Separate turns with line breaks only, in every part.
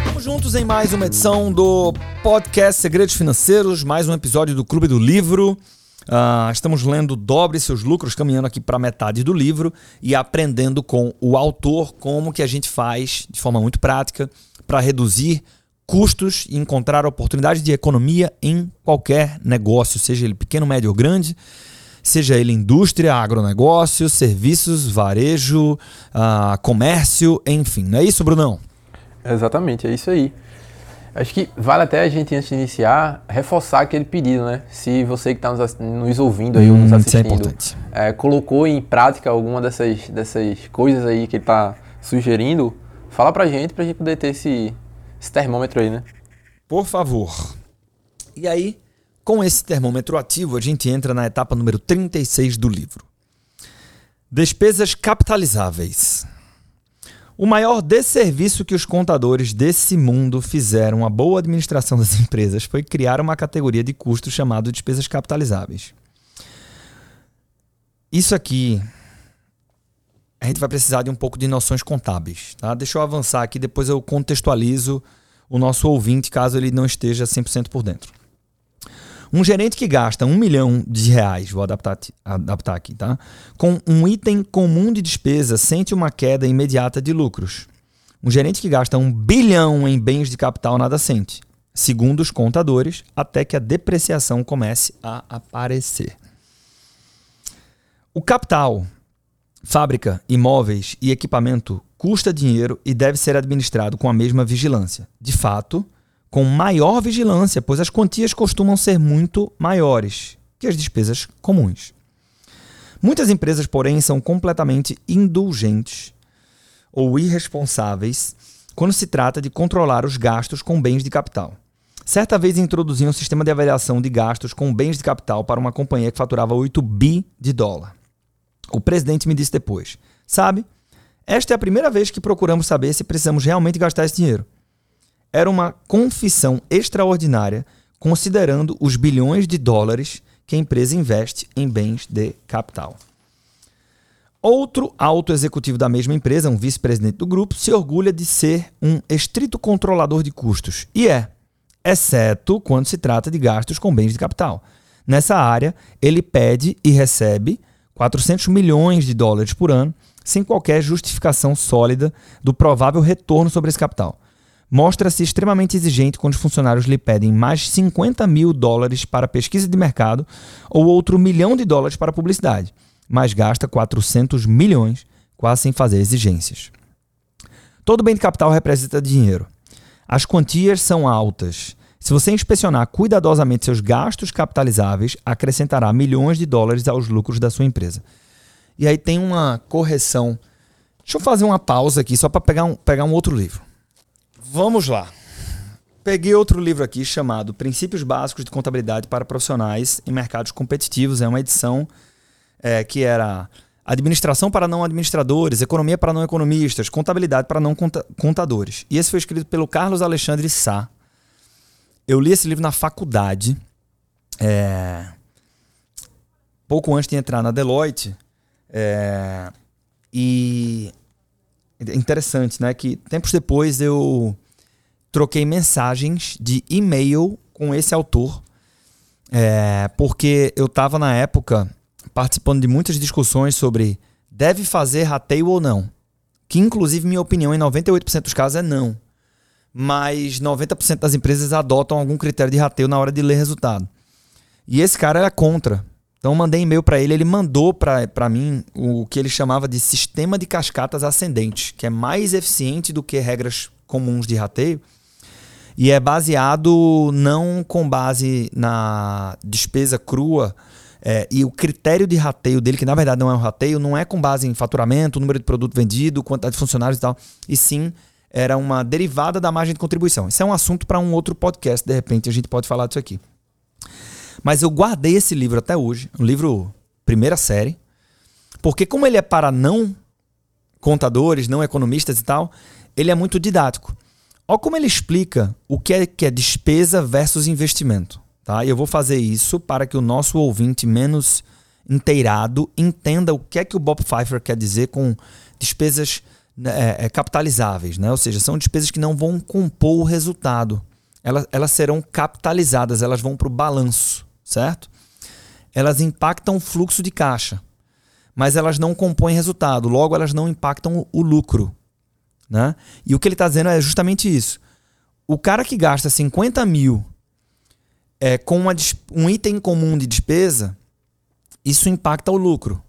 Estamos juntos em mais uma edição do podcast Segredos Financeiros, mais um episódio do Clube do Livro. Uh, estamos lendo Dobre Seus Lucros, caminhando aqui para metade do livro e aprendendo com o autor como que a gente faz de forma muito prática para reduzir custos e encontrar oportunidades de economia em qualquer negócio, seja ele pequeno, médio ou grande, seja ele indústria, agronegócio, serviços, varejo, uh, comércio, enfim. Não é isso, Brunão?
Exatamente, é isso aí. Acho que vale até a gente, antes de iniciar, reforçar aquele pedido, né? Se você que está nos, nos, ouvindo aí hum, ou nos assistindo é é, colocou em prática alguma dessas, dessas coisas aí que ele está sugerindo, fala pra gente, pra gente poder ter esse, esse termômetro aí, né?
Por favor. E aí, com esse termômetro ativo, a gente entra na etapa número 36 do livro. Despesas capitalizáveis. O maior desserviço que os contadores desse mundo fizeram à boa administração das empresas foi criar uma categoria de custos chamado despesas capitalizáveis. Isso aqui a gente vai precisar de um pouco de noções contábeis, tá? Deixa eu avançar aqui, depois eu contextualizo o nosso ouvinte caso ele não esteja 100% por dentro. Um gerente que gasta um milhão de reais, vou adaptar, adaptar aqui, tá? Com um item comum de despesa, sente uma queda imediata de lucros. Um gerente que gasta um bilhão em bens de capital nada sente, segundo os contadores, até que a depreciação comece a aparecer. O capital, fábrica, imóveis e equipamento custa dinheiro e deve ser administrado com a mesma vigilância. De fato, com maior vigilância, pois as quantias costumam ser muito maiores que as despesas comuns. Muitas empresas, porém, são completamente indulgentes ou irresponsáveis quando se trata de controlar os gastos com bens de capital. Certa vez introduzi um sistema de avaliação de gastos com bens de capital para uma companhia que faturava 8 bi de dólar. O presidente me disse depois: Sabe, esta é a primeira vez que procuramos saber se precisamos realmente gastar esse dinheiro era uma confissão extraordinária, considerando os bilhões de dólares que a empresa investe em bens de capital. Outro alto executivo da mesma empresa, um vice-presidente do grupo, se orgulha de ser um estrito controlador de custos. E é, exceto quando se trata de gastos com bens de capital. Nessa área, ele pede e recebe 400 milhões de dólares por ano, sem qualquer justificação sólida do provável retorno sobre esse capital mostra-se extremamente exigente quando os funcionários lhe pedem mais 50 mil dólares para pesquisa de mercado ou outro milhão de dólares para publicidade, mas gasta 400 milhões quase sem fazer exigências. Todo bem de capital representa dinheiro. As quantias são altas. Se você inspecionar cuidadosamente seus gastos capitalizáveis, acrescentará milhões de dólares aos lucros da sua empresa. E aí tem uma correção. Deixa eu fazer uma pausa aqui só para pegar um, pegar um outro livro. Vamos lá. Peguei outro livro aqui chamado Princípios Básicos de Contabilidade para Profissionais em Mercados Competitivos. É uma edição é, que era Administração para não administradores, Economia para não economistas, Contabilidade para não contadores. E esse foi escrito pelo Carlos Alexandre Sá. Eu li esse livro na faculdade, é, pouco antes de entrar na Deloitte. É, e é interessante, né? Que tempos depois eu troquei mensagens de e-mail com esse autor, é, porque eu estava na época participando de muitas discussões sobre deve fazer rateio ou não. Que, inclusive, minha opinião, em 98% dos casos é não. Mas 90% das empresas adotam algum critério de rateio na hora de ler resultado. E esse cara era contra. Então eu mandei e-mail para ele, ele mandou para mim o que ele chamava de sistema de cascatas ascendentes, que é mais eficiente do que regras comuns de rateio e é baseado não com base na despesa crua. É, e o critério de rateio dele, que na verdade não é um rateio, não é com base em faturamento, número de produto vendido, quantidade de funcionários e tal, e sim era uma derivada da margem de contribuição. Isso é um assunto para um outro podcast, de repente a gente pode falar disso aqui. Mas eu guardei esse livro até hoje, um livro primeira série, porque como ele é para não contadores, não economistas e tal, ele é muito didático. Olha como ele explica o que é, que é despesa versus investimento. Tá? Eu vou fazer isso para que o nosso ouvinte menos inteirado entenda o que é que o Bob Pfeiffer quer dizer com despesas né, é, é, capitalizáveis, né? ou seja, são despesas que não vão compor o resultado. Elas, elas serão capitalizadas, elas vão para o balanço, certo? Elas impactam o fluxo de caixa, mas elas não compõem resultado, logo elas não impactam o lucro. Né? E o que ele está dizendo é justamente isso. O cara que gasta 50 mil é, com uma, um item comum de despesa, isso impacta o lucro.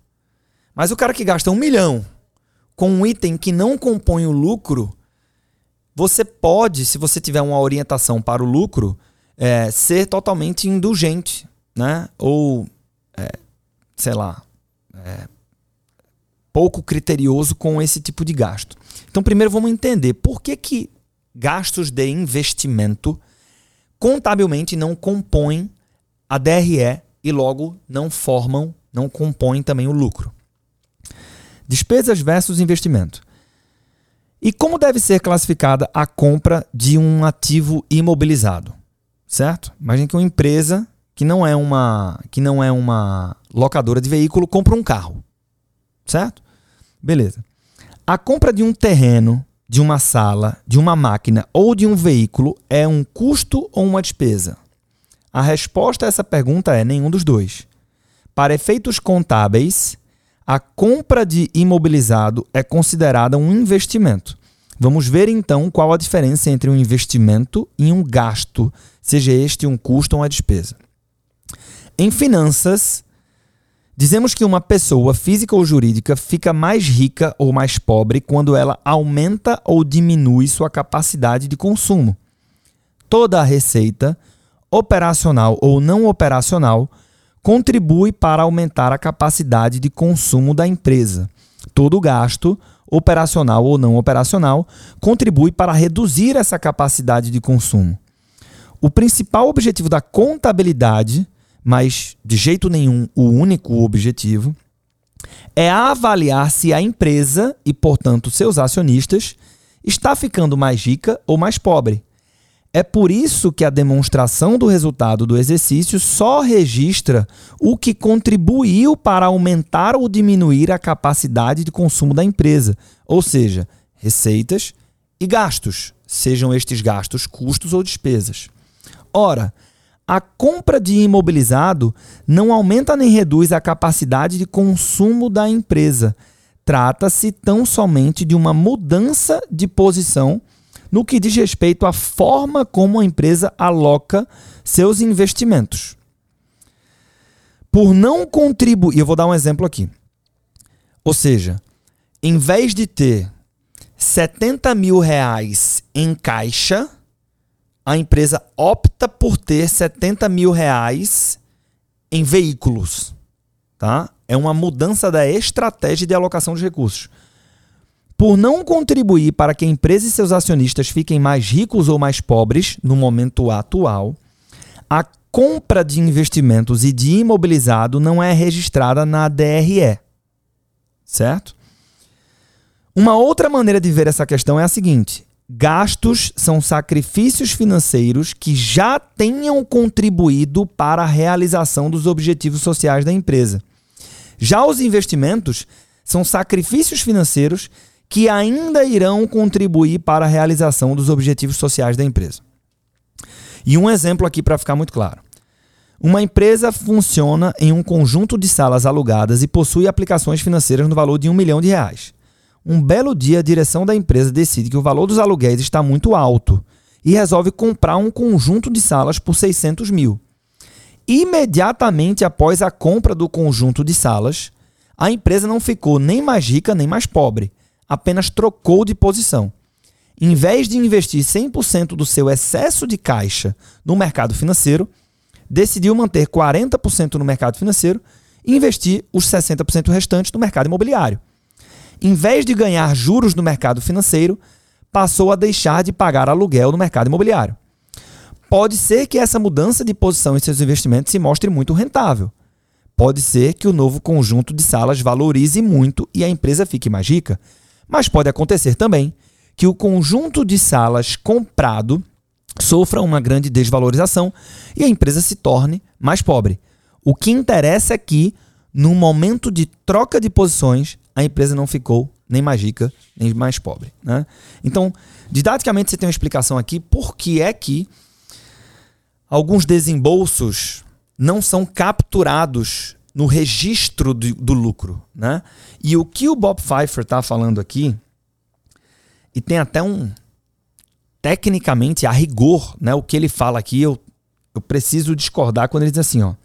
Mas o cara que gasta um milhão com um item que não compõe o lucro, você pode, se você tiver uma orientação para o lucro, é, ser totalmente indulgente, né? Ou, é, sei lá, é, pouco criterioso com esse tipo de gasto. Então, primeiro vamos entender por que, que gastos de investimento contabilmente não compõem a DRE e logo não formam, não compõem também o lucro. Despesas versus investimento. E como deve ser classificada a compra de um ativo imobilizado? Certo? Imagine que uma empresa que não é uma que não é uma locadora de veículo compra um carro. Certo? Beleza. A compra de um terreno, de uma sala, de uma máquina ou de um veículo é um custo ou uma despesa? A resposta a essa pergunta é nenhum dos dois. Para efeitos contábeis, a compra de imobilizado é considerada um investimento. Vamos ver então qual a diferença entre um investimento e um gasto, seja este um custo ou uma despesa. Em finanças, dizemos que uma pessoa física ou jurídica fica mais rica ou mais pobre quando ela aumenta ou diminui sua capacidade de consumo. Toda a receita, operacional ou não operacional, contribui para aumentar a capacidade de consumo da empresa. Todo gasto, operacional ou não operacional, contribui para reduzir essa capacidade de consumo. O principal objetivo da contabilidade, mas de jeito nenhum o único objetivo, é avaliar se a empresa e, portanto, seus acionistas está ficando mais rica ou mais pobre é por isso que a demonstração do resultado do exercício só registra o que contribuiu para aumentar ou diminuir a capacidade de consumo da empresa, ou seja, receitas e gastos, sejam estes gastos custos ou despesas. Ora, a compra de imobilizado não aumenta nem reduz a capacidade de consumo da empresa. Trata-se tão somente de uma mudança de posição no que diz respeito à forma como a empresa aloca seus investimentos. Por não contribuir, eu vou dar um exemplo aqui. Ou seja, em vez de ter 70 mil reais em caixa, a empresa opta por ter 70 mil reais em veículos. Tá? É uma mudança da estratégia de alocação de recursos. Por não contribuir para que a empresa e seus acionistas fiquem mais ricos ou mais pobres no momento atual, a compra de investimentos e de imobilizado não é registrada na DRE. Certo? Uma outra maneira de ver essa questão é a seguinte: gastos são sacrifícios financeiros que já tenham contribuído para a realização dos objetivos sociais da empresa. Já os investimentos são sacrifícios financeiros que ainda irão contribuir para a realização dos objetivos sociais da empresa. E um exemplo aqui para ficar muito claro. Uma empresa funciona em um conjunto de salas alugadas e possui aplicações financeiras no valor de um milhão de reais. Um belo dia, a direção da empresa decide que o valor dos aluguéis está muito alto e resolve comprar um conjunto de salas por 600 mil. Imediatamente após a compra do conjunto de salas, a empresa não ficou nem mais rica nem mais pobre apenas trocou de posição. Em vez de investir 100% do seu excesso de caixa no mercado financeiro, decidiu manter 40% no mercado financeiro e investir os 60% restantes no mercado imobiliário. Em vez de ganhar juros no mercado financeiro, passou a deixar de pagar aluguel no mercado imobiliário. Pode ser que essa mudança de posição em seus investimentos se mostre muito rentável. Pode ser que o novo conjunto de salas valorize muito e a empresa fique mais rica. Mas pode acontecer também que o conjunto de salas comprado sofra uma grande desvalorização e a empresa se torne mais pobre. O que interessa que, no momento de troca de posições, a empresa não ficou nem mais rica, nem mais pobre. Né? Então, didaticamente, você tem uma explicação aqui por que é que alguns desembolsos não são capturados no registro do, do lucro. Né? E o que o Bob Pfeiffer está falando aqui, e tem até um. Tecnicamente, a rigor, né, o que ele fala aqui, eu, eu preciso discordar quando ele diz assim: ó,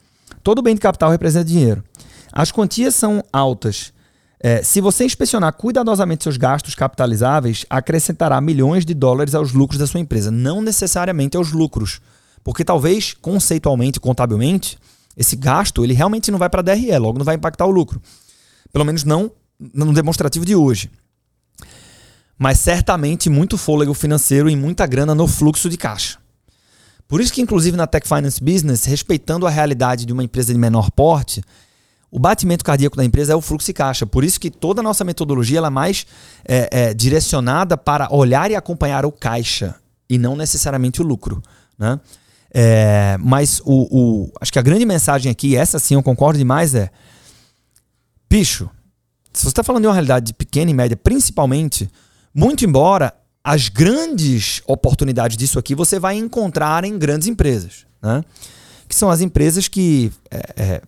todo bem de capital representa dinheiro. As quantias são altas. É, se você inspecionar cuidadosamente seus gastos capitalizáveis, acrescentará milhões de dólares aos lucros da sua empresa, não necessariamente aos lucros. Porque talvez, conceitualmente, contabilmente, esse gasto ele realmente não vai para a DRE, logo não vai impactar o lucro. Pelo menos não no demonstrativo de hoje. Mas certamente muito fôlego financeiro e muita grana no fluxo de caixa. Por isso que, inclusive, na Tech Finance Business, respeitando a realidade de uma empresa de menor porte, o batimento cardíaco da empresa é o fluxo de caixa. Por isso que toda a nossa metodologia ela é mais é, é, direcionada para olhar e acompanhar o caixa e não necessariamente o lucro. Né? É, mas o, o, acho que a grande mensagem aqui, essa sim eu concordo demais, é: bicho, se você está falando de uma realidade de pequena e média, principalmente, muito embora as grandes oportunidades disso aqui você vai encontrar em grandes empresas, né? que são as empresas que é, é,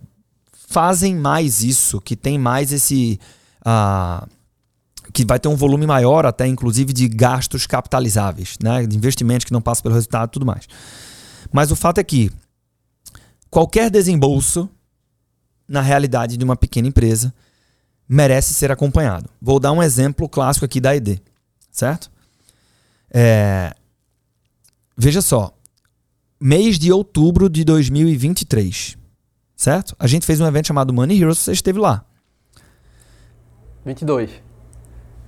fazem mais isso, que tem mais esse. Uh, que vai ter um volume maior, até inclusive de gastos capitalizáveis, né? de investimentos que não passam pelo resultado e tudo mais. Mas o fato é que qualquer desembolso, na realidade de uma pequena empresa, merece ser acompanhado. Vou dar um exemplo clássico aqui da ED, certo? É... Veja só, mês de outubro de 2023 certo? A gente fez um evento chamado Money Heroes, você esteve lá.
22.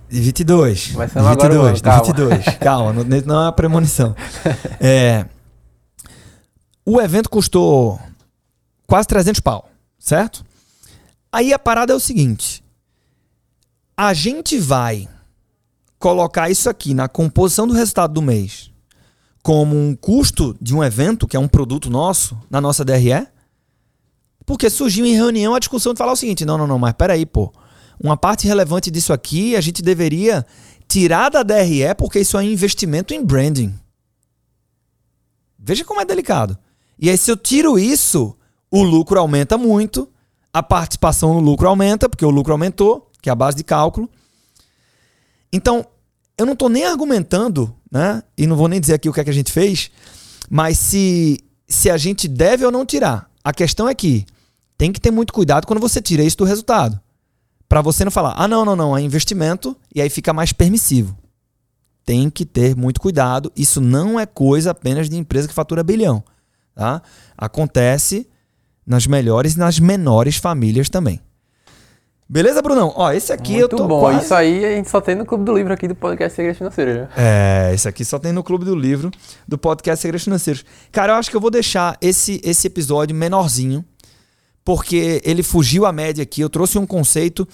22.
Vai ser 22, agora, calma.
22. Calma, não, não é uma premonição. É, o evento custou quase 300 pau, certo? Aí a parada é o seguinte: a gente vai colocar isso aqui na composição do resultado do mês como um custo de um evento, que é um produto nosso, na nossa DRE? Porque surgiu em reunião a discussão de falar o seguinte: não, não, não, mas peraí, pô. Uma parte relevante disso aqui a gente deveria tirar da DRE porque isso é investimento em branding. Veja como é delicado. E aí, se eu tiro isso, o lucro aumenta muito, a participação no lucro aumenta, porque o lucro aumentou, que é a base de cálculo. Então, eu não estou nem argumentando, né? E não vou nem dizer aqui o que é que a gente fez, mas se, se a gente deve ou não tirar. A questão é que tem que ter muito cuidado quando você tira isso do resultado. Para você não falar, ah, não, não, não, é investimento e aí fica mais permissivo. Tem que ter muito cuidado. Isso não é coisa apenas de empresa que fatura bilhão. Tá? Acontece nas melhores e nas menores famílias também. Beleza, Brunão? Ó, esse aqui
Muito
eu tô
bom.
quase...
Isso aí a gente só tem no Clube do Livro aqui do Podcast Segredos Financeiros. Né?
É, esse aqui só tem no Clube do Livro do Podcast Segredos Financeiros. Cara, eu acho que eu vou deixar esse, esse episódio menorzinho, porque ele fugiu à média aqui. Eu trouxe um conceito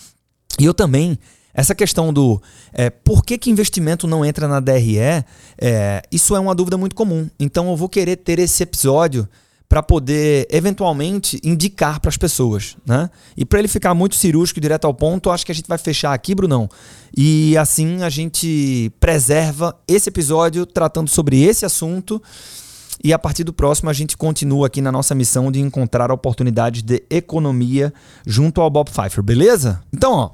e eu também. Essa questão do é, por que, que investimento não entra na DRE, é, isso é uma dúvida muito comum. Então eu vou querer ter esse episódio para poder eventualmente indicar para as pessoas, né? E para ele ficar muito cirúrgico e direto ao ponto, acho que a gente vai fechar aqui, Brunão. E assim a gente preserva esse episódio tratando sobre esse assunto e a partir do próximo, a gente continua aqui na nossa missão de encontrar oportunidades de economia junto ao Bob Pfeiffer, beleza? Então, ó,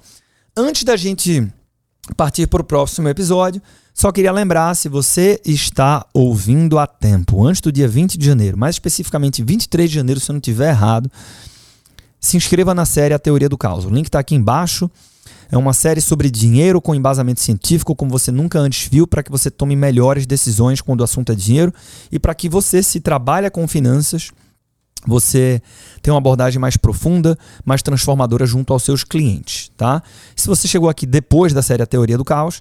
antes da gente partir para o próximo episódio, só queria lembrar, se você está ouvindo a tempo, antes do dia 20 de janeiro, mais especificamente 23 de janeiro, se eu não estiver errado, se inscreva na série A Teoria do Caos. O link está aqui embaixo. É uma série sobre dinheiro com embasamento científico, como você nunca antes viu, para que você tome melhores decisões quando o assunto é dinheiro e para que você, se trabalha com finanças, você tenha uma abordagem mais profunda, mais transformadora junto aos seus clientes, tá? Se você chegou aqui depois da série A Teoria do Caos,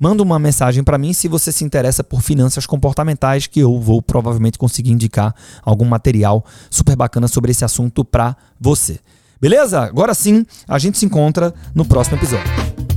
manda uma mensagem para mim se você se interessa por finanças comportamentais, que eu vou provavelmente conseguir indicar algum material super bacana sobre esse assunto para você. Beleza? Agora sim, a gente se encontra no próximo episódio.